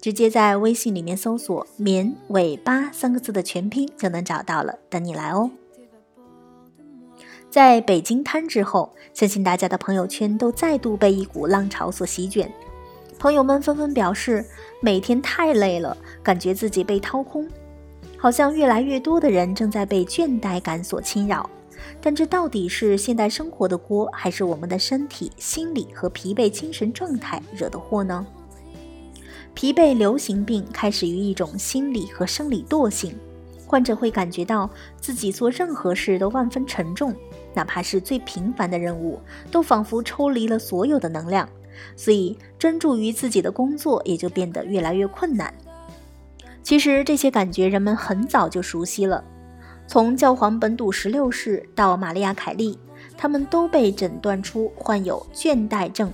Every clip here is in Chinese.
直接在微信里面搜索“绵尾巴”三个字的全拼就能找到了，等你来哦。在北京瘫之后，相信大家的朋友圈都再度被一股浪潮所席卷，朋友们纷纷表示每天太累了，感觉自己被掏空，好像越来越多的人正在被倦怠感所侵扰。但这到底是现代生活的锅，还是我们的身体、心理和疲惫精神状态惹的祸呢？疲惫流行病开始于一种心理和生理惰性，患者会感觉到自己做任何事都万分沉重，哪怕是最平凡的任务，都仿佛抽离了所有的能量，所以专注于自己的工作也就变得越来越困难。其实这些感觉人们很早就熟悉了，从教皇本笃十六世到玛利亚凯莉，他们都被诊断出患有倦怠症。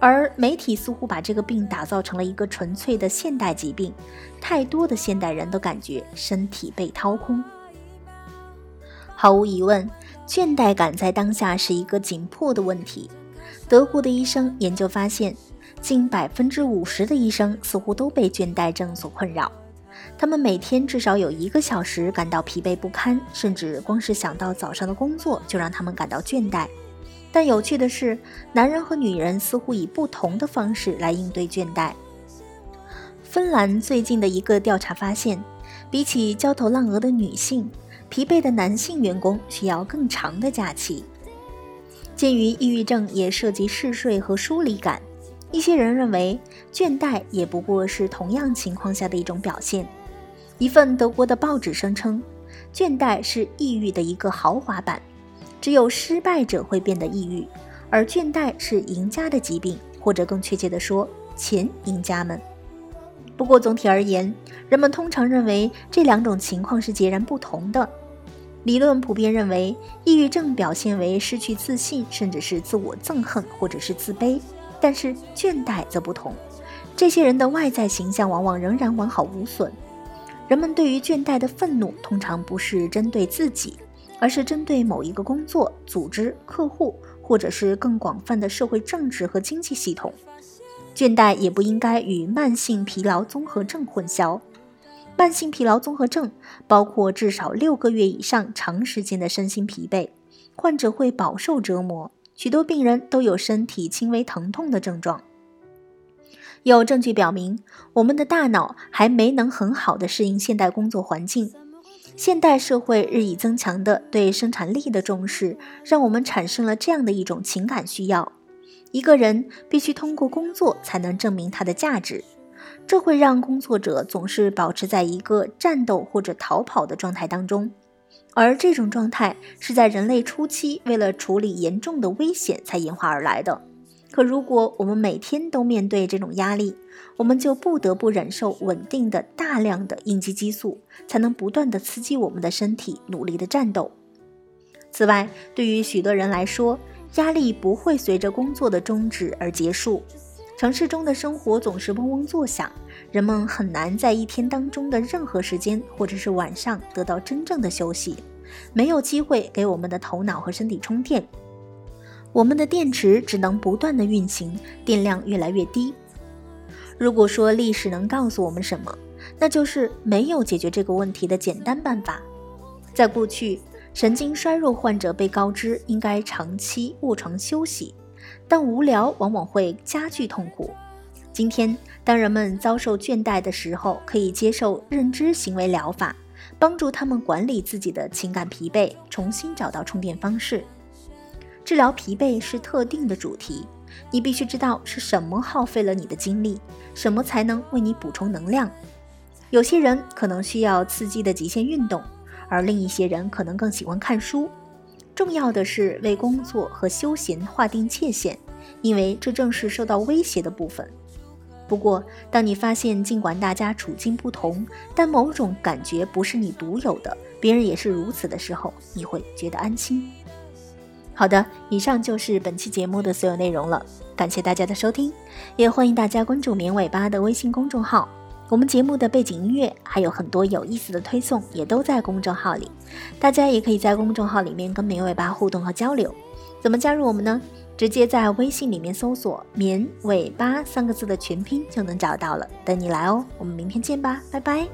而媒体似乎把这个病打造成了一个纯粹的现代疾病，太多的现代人都感觉身体被掏空。毫无疑问，倦怠感在当下是一个紧迫的问题。德国的医生研究发现，近百分之五十的医生似乎都被倦怠症所困扰，他们每天至少有一个小时感到疲惫不堪，甚至光是想到早上的工作就让他们感到倦怠。但有趣的是，男人和女人似乎以不同的方式来应对倦怠。芬兰最近的一个调查发现，比起焦头烂额的女性，疲惫的男性员工需要更长的假期。鉴于抑郁症也涉及嗜睡和疏离感，一些人认为倦怠也不过是同样情况下的一种表现。一份德国的报纸声称，倦怠是抑郁的一个豪华版。只有失败者会变得抑郁，而倦怠是赢家的疾病，或者更确切地说，前赢家们。不过总体而言，人们通常认为这两种情况是截然不同的。理论普遍认为，抑郁症表现为失去自信，甚至是自我憎恨或者是自卑，但是倦怠则不同。这些人的外在形象往往仍然完好无损。人们对于倦怠的愤怒，通常不是针对自己。而是针对某一个工作、组织、客户，或者是更广泛的社会政治和经济系统。倦怠也不应该与慢性疲劳综合症混淆。慢性疲劳综合症包括至少六个月以上长时间的身心疲惫，患者会饱受折磨，许多病人都有身体轻微疼痛的症状。有证据表明，我们的大脑还没能很好的适应现代工作环境。现代社会日益增强的对生产力的重视，让我们产生了这样的一种情感需要：一个人必须通过工作才能证明他的价值。这会让工作者总是保持在一个战斗或者逃跑的状态当中，而这种状态是在人类初期为了处理严重的危险才演化而来的。可如果我们每天都面对这种压力，我们就不得不忍受稳定的大量的应激激素，才能不断的刺激我们的身体努力的战斗。此外，对于许多人来说，压力不会随着工作的终止而结束。城市中的生活总是嗡嗡作响，人们很难在一天当中的任何时间或者是晚上得到真正的休息，没有机会给我们的头脑和身体充电。我们的电池只能不断的运行，电量越来越低。如果说历史能告诉我们什么，那就是没有解决这个问题的简单办法。在过去，神经衰弱患者被告知应该长期卧床休息，但无聊往往会加剧痛苦。今天，当人们遭受倦怠的时候，可以接受认知行为疗法，帮助他们管理自己的情感疲惫，重新找到充电方式。治疗疲惫是特定的主题，你必须知道是什么耗费了你的精力，什么才能为你补充能量。有些人可能需要刺激的极限运动，而另一些人可能更喜欢看书。重要的是为工作和休闲划定界限，因为这正是受到威胁的部分。不过，当你发现尽管大家处境不同，但某种感觉不是你独有的，别人也是如此的时候，你会觉得安心。好的，以上就是本期节目的所有内容了，感谢大家的收听，也欢迎大家关注“绵尾巴”的微信公众号。我们节目的背景音乐还有很多有意思的推送，也都在公众号里。大家也可以在公众号里面跟绵尾巴互动和交流。怎么加入我们呢？直接在微信里面搜索“绵尾巴”三个字的全拼就能找到了。等你来哦，我们明天见吧，拜拜。